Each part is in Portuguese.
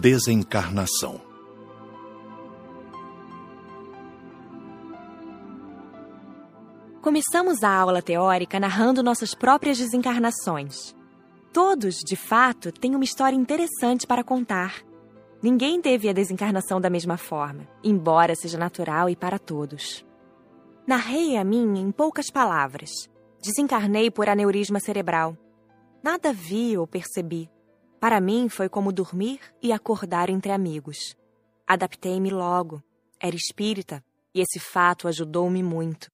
Desencarnação. Começamos a aula teórica narrando nossas próprias desencarnações. Todos, de fato, têm uma história interessante para contar. Ninguém teve a desencarnação da mesma forma, embora seja natural e para todos. Narrei a minha em poucas palavras. Desencarnei por aneurisma cerebral. Nada vi ou percebi. Para mim foi como dormir e acordar entre amigos. Adaptei-me logo. Era espírita e esse fato ajudou-me muito.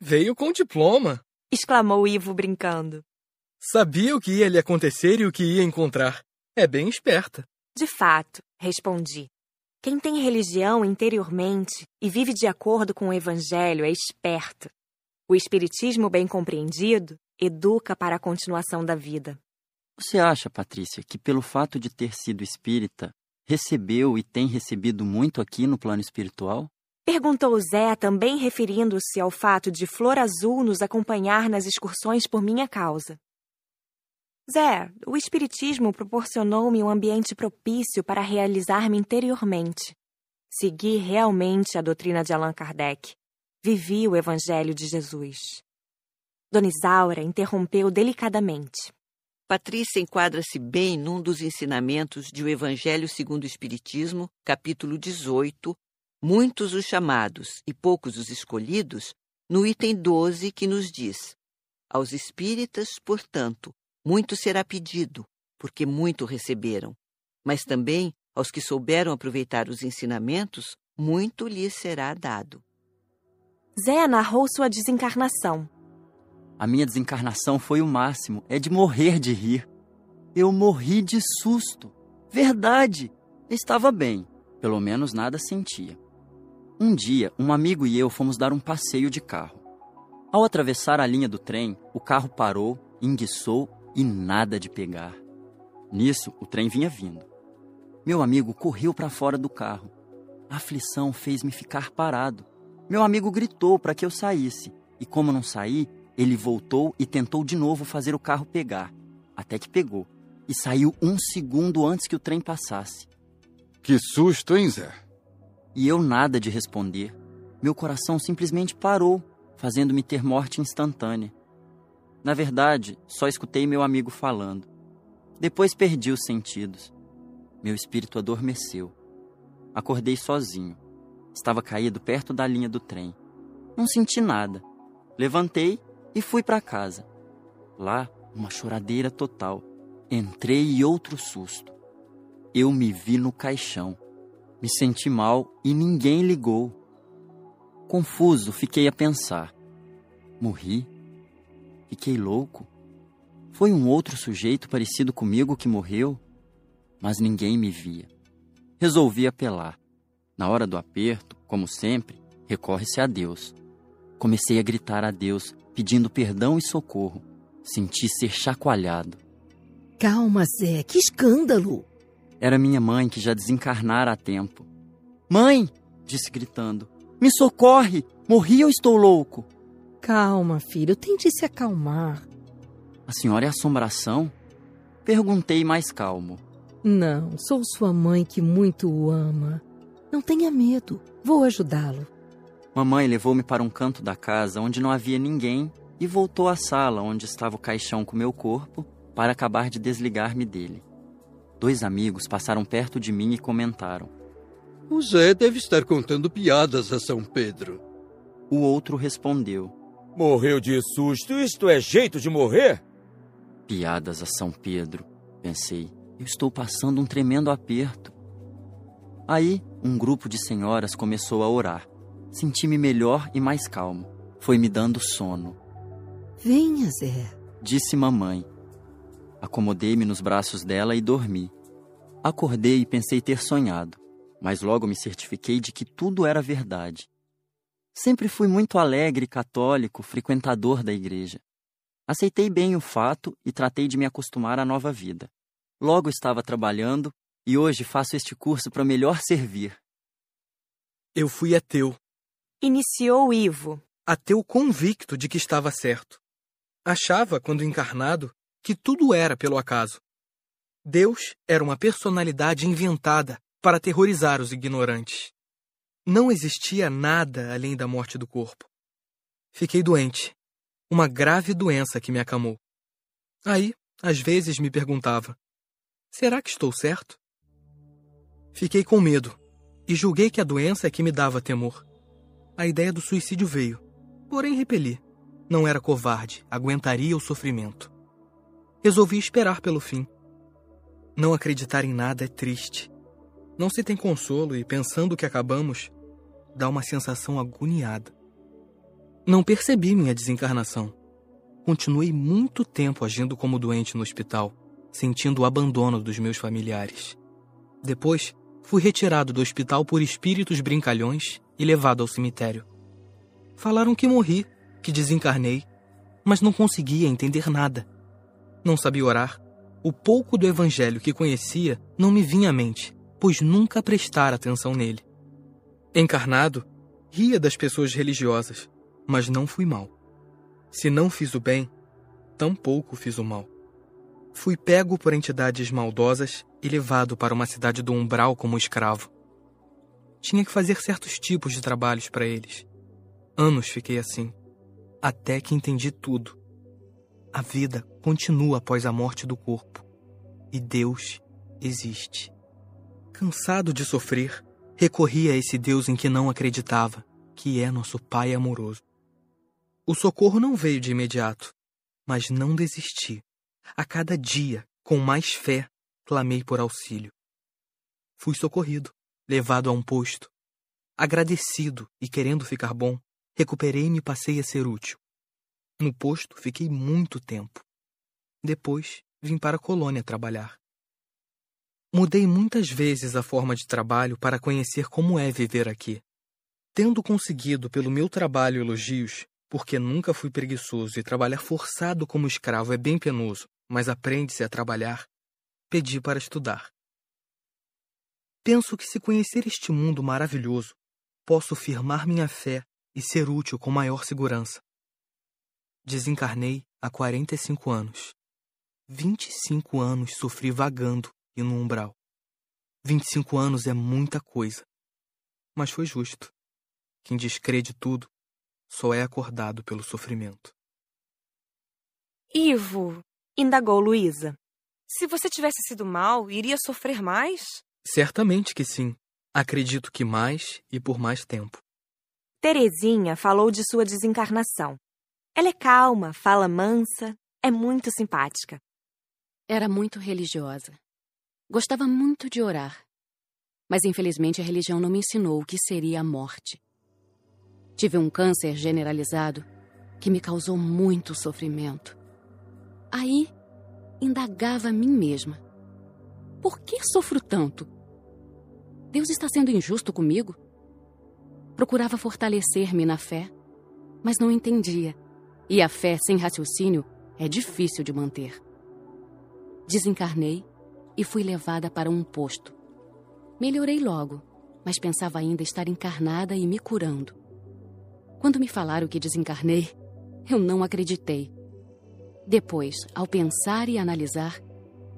Veio com diploma! exclamou Ivo brincando. Sabia o que ia lhe acontecer e o que ia encontrar. É bem esperta. De fato, respondi. Quem tem religião interiormente e vive de acordo com o Evangelho é esperto. O Espiritismo bem compreendido educa para a continuação da vida. Você acha, Patrícia, que pelo fato de ter sido espírita, recebeu e tem recebido muito aqui no plano espiritual? Perguntou Zé, também referindo-se ao fato de Flor Azul nos acompanhar nas excursões por minha causa. Zé, o Espiritismo proporcionou-me um ambiente propício para realizar-me interiormente. Segui realmente a doutrina de Allan Kardec. Vivi o Evangelho de Jesus. Dona Isaura interrompeu delicadamente. Patrícia enquadra-se bem num dos ensinamentos de O Evangelho segundo o Espiritismo, capítulo 18, Muitos os chamados e poucos os escolhidos, no item 12, que nos diz: Aos espíritas, portanto, muito será pedido, porque muito receberam. Mas também aos que souberam aproveitar os ensinamentos, muito lhes será dado. Zé narrou sua desencarnação. A minha desencarnação foi o máximo, é de morrer de rir. Eu morri de susto. Verdade! Estava bem, pelo menos nada sentia. Um dia, um amigo e eu fomos dar um passeio de carro. Ao atravessar a linha do trem, o carro parou, enguiçou e nada de pegar. Nisso, o trem vinha vindo. Meu amigo correu para fora do carro. A aflição fez-me ficar parado. Meu amigo gritou para que eu saísse, e como não saí, ele voltou e tentou de novo fazer o carro pegar, até que pegou, e saiu um segundo antes que o trem passasse. Que susto, hein, Zé? E eu nada de responder. Meu coração simplesmente parou, fazendo-me ter morte instantânea. Na verdade, só escutei meu amigo falando. Depois perdi os sentidos. Meu espírito adormeceu. Acordei sozinho. Estava caído perto da linha do trem. Não senti nada. Levantei e fui para casa. Lá, uma choradeira total. Entrei e outro susto. Eu me vi no caixão. Me senti mal e ninguém ligou. Confuso, fiquei a pensar. Morri? Fiquei louco? Foi um outro sujeito parecido comigo que morreu? Mas ninguém me via. Resolvi apelar. Na hora do aperto, como sempre, recorre-se a Deus. Comecei a gritar a Deus, pedindo perdão e socorro. Senti ser chacoalhado. Calma, Zé, que escândalo! Era minha mãe que já desencarnara há tempo. Mãe! disse gritando. Me socorre! Morri ou estou louco? Calma, filho, tente se acalmar. A senhora é assombração? Perguntei mais calmo. Não, sou sua mãe que muito o ama. Não tenha medo, vou ajudá-lo. Mamãe levou-me para um canto da casa onde não havia ninguém e voltou à sala onde estava o caixão com meu corpo para acabar de desligar-me dele. Dois amigos passaram perto de mim e comentaram: O Zé deve estar contando piadas a São Pedro. O outro respondeu: Morreu de susto, isto é jeito de morrer? Piadas a São Pedro, pensei. Eu estou passando um tremendo aperto. Aí, um grupo de senhoras começou a orar. Senti-me melhor e mais calmo. Foi me dando sono. Venha, Zé, disse mamãe. Acomodei-me nos braços dela e dormi. Acordei e pensei ter sonhado, mas logo me certifiquei de que tudo era verdade. Sempre fui muito alegre, católico, frequentador da igreja. Aceitei bem o fato e tratei de me acostumar à nova vida. Logo estava trabalhando e hoje faço este curso para melhor servir. Eu fui ateu. Iniciou Ivo. Ateu convicto de que estava certo. Achava, quando encarnado, que tudo era pelo acaso. Deus era uma personalidade inventada para aterrorizar os ignorantes. Não existia nada além da morte do corpo. Fiquei doente. Uma grave doença que me acamou. Aí, às vezes, me perguntava: será que estou certo? Fiquei com medo e julguei que a doença é que me dava temor. A ideia do suicídio veio, porém repeli. Não era covarde, aguentaria o sofrimento. Resolvi esperar pelo fim. Não acreditar em nada é triste. Não se tem consolo e, pensando que acabamos, dá uma sensação agoniada. Não percebi minha desencarnação. Continuei muito tempo agindo como doente no hospital, sentindo o abandono dos meus familiares. Depois, fui retirado do hospital por espíritos brincalhões e levado ao cemitério. Falaram que morri, que desencarnei, mas não conseguia entender nada. Não sabia orar. O pouco do evangelho que conhecia não me vinha à mente, pois nunca prestara atenção nele. Encarnado, ria das pessoas religiosas, mas não fui mal. Se não fiz o bem, tampouco fiz o mal. Fui pego por entidades maldosas e levado para uma cidade do umbral como escravo. Tinha que fazer certos tipos de trabalhos para eles. Anos fiquei assim, até que entendi tudo. A vida continua após a morte do corpo, e Deus existe. Cansado de sofrer, recorri a esse Deus em que não acreditava, que é nosso Pai amoroso. O socorro não veio de imediato, mas não desisti. A cada dia, com mais fé, clamei por auxílio. Fui socorrido, levado a um posto. Agradecido e querendo ficar bom, recuperei-me e passei a ser útil. No posto fiquei muito tempo. Depois vim para a colônia trabalhar. Mudei muitas vezes a forma de trabalho para conhecer como é viver aqui. Tendo conseguido pelo meu trabalho elogios, porque nunca fui preguiçoso e trabalhar forçado como escravo é bem penoso, mas aprende-se a trabalhar, pedi para estudar. Penso que se conhecer este mundo maravilhoso, posso firmar minha fé e ser útil com maior segurança. Desencarnei há 45 anos. 25 anos sofri vagando e no umbral. 25 anos é muita coisa. Mas foi justo. Quem descrê de tudo só é acordado pelo sofrimento. Ivo, indagou Luísa. Se você tivesse sido mal, iria sofrer mais? Certamente que sim. Acredito que mais e por mais tempo. Terezinha falou de sua desencarnação. Ela é calma, fala mansa, é muito simpática. Era muito religiosa. Gostava muito de orar. Mas infelizmente a religião não me ensinou o que seria a morte. Tive um câncer generalizado que me causou muito sofrimento. Aí, indagava a mim mesma: por que sofro tanto? Deus está sendo injusto comigo? Procurava fortalecer-me na fé, mas não entendia. E a fé sem raciocínio é difícil de manter. Desencarnei e fui levada para um posto. Melhorei logo, mas pensava ainda estar encarnada e me curando. Quando me falaram que desencarnei, eu não acreditei. Depois, ao pensar e analisar,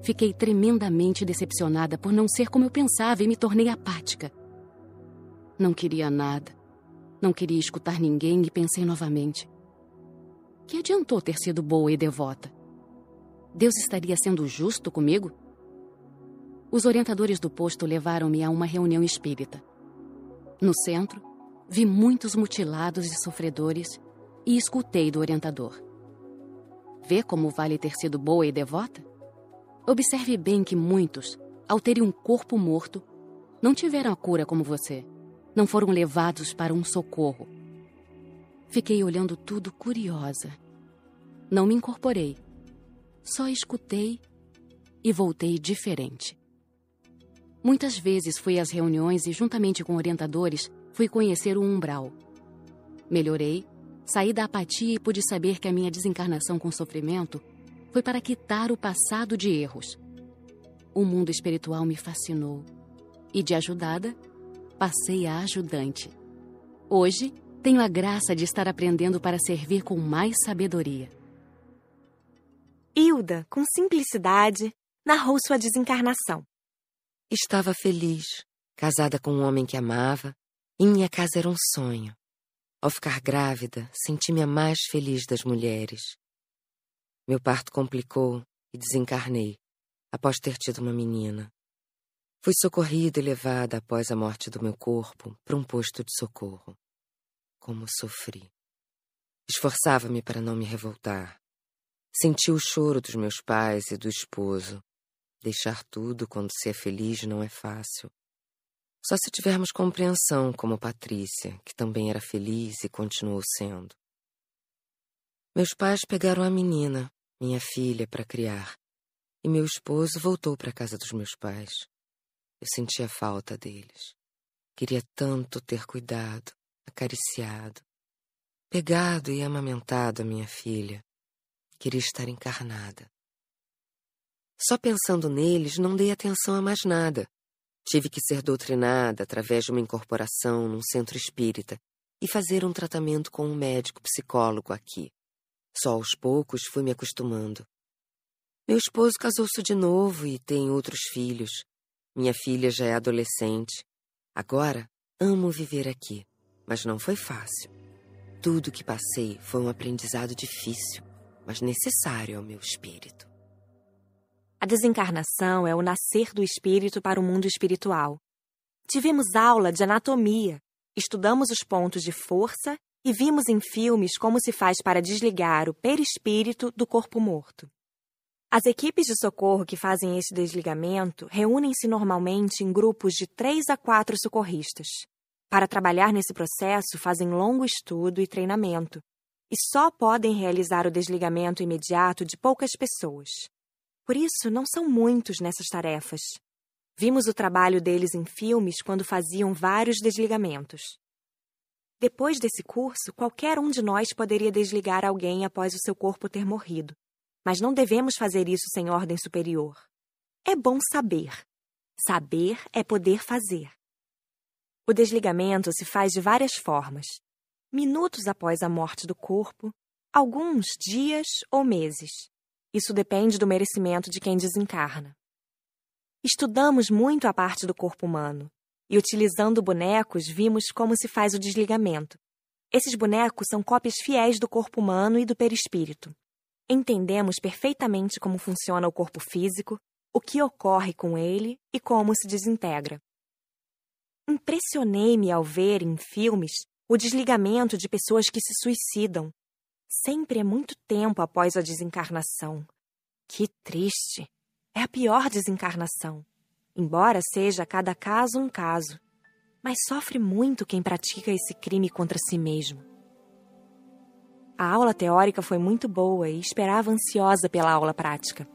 fiquei tremendamente decepcionada por não ser como eu pensava e me tornei apática. Não queria nada, não queria escutar ninguém e pensei novamente. Que adiantou ter sido boa e devota? Deus estaria sendo justo comigo? Os orientadores do posto levaram-me a uma reunião espírita. No centro, vi muitos mutilados e sofredores e escutei do orientador. Vê como vale ter sido boa e devota? Observe bem que muitos, ao terem um corpo morto, não tiveram a cura como você. Não foram levados para um socorro. Fiquei olhando tudo curiosa. Não me incorporei. Só escutei e voltei diferente. Muitas vezes fui às reuniões e, juntamente com orientadores, fui conhecer o umbral. Melhorei, saí da apatia e pude saber que a minha desencarnação com sofrimento foi para quitar o passado de erros. O mundo espiritual me fascinou e, de ajudada, passei a ajudante. Hoje, tenho a graça de estar aprendendo para servir com mais sabedoria. Hilda, com simplicidade, narrou sua desencarnação. Estava feliz, casada com um homem que amava, e minha casa era um sonho. Ao ficar grávida, senti-me a mais feliz das mulheres. Meu parto complicou e desencarnei, após ter tido uma menina. Fui socorrida e levada após a morte do meu corpo para um posto de socorro. Como sofri. Esforçava-me para não me revoltar. Senti o choro dos meus pais e do esposo. Deixar tudo quando se é feliz não é fácil. Só se tivermos compreensão, como Patrícia, que também era feliz e continuou sendo. Meus pais pegaram a menina, minha filha, para criar, e meu esposo voltou para a casa dos meus pais. Eu sentia falta deles. Queria tanto ter cuidado, acariciado, pegado e amamentado a minha filha. Queria estar encarnada. Só pensando neles, não dei atenção a mais nada. Tive que ser doutrinada através de uma incorporação num centro espírita e fazer um tratamento com um médico psicólogo aqui. Só aos poucos fui me acostumando. Meu esposo casou-se de novo e tem outros filhos. Minha filha já é adolescente. Agora amo viver aqui, mas não foi fácil. Tudo que passei foi um aprendizado difícil, mas necessário ao meu espírito. A desencarnação é o nascer do espírito para o mundo espiritual. Tivemos aula de anatomia, estudamos os pontos de força e vimos em filmes como se faz para desligar o perispírito do corpo morto. As equipes de socorro que fazem esse desligamento reúnem-se normalmente em grupos de três a quatro socorristas. Para trabalhar nesse processo, fazem longo estudo e treinamento, e só podem realizar o desligamento imediato de poucas pessoas. Por isso, não são muitos nessas tarefas. Vimos o trabalho deles em filmes quando faziam vários desligamentos. Depois desse curso, qualquer um de nós poderia desligar alguém após o seu corpo ter morrido mas não devemos fazer isso sem ordem superior. É bom saber. Saber é poder fazer. O desligamento se faz de várias formas: minutos após a morte do corpo, alguns dias ou meses. Isso depende do merecimento de quem desencarna. Estudamos muito a parte do corpo humano e, utilizando bonecos, vimos como se faz o desligamento. Esses bonecos são cópias fiéis do corpo humano e do perispírito. Entendemos perfeitamente como funciona o corpo físico, o que ocorre com ele e como se desintegra. Impressionei-me ao ver em filmes o desligamento de pessoas que se suicidam. Sempre é muito tempo após a desencarnação. Que triste! É a pior desencarnação. Embora seja cada caso um caso. Mas sofre muito quem pratica esse crime contra si mesmo. A aula teórica foi muito boa e esperava ansiosa pela aula prática.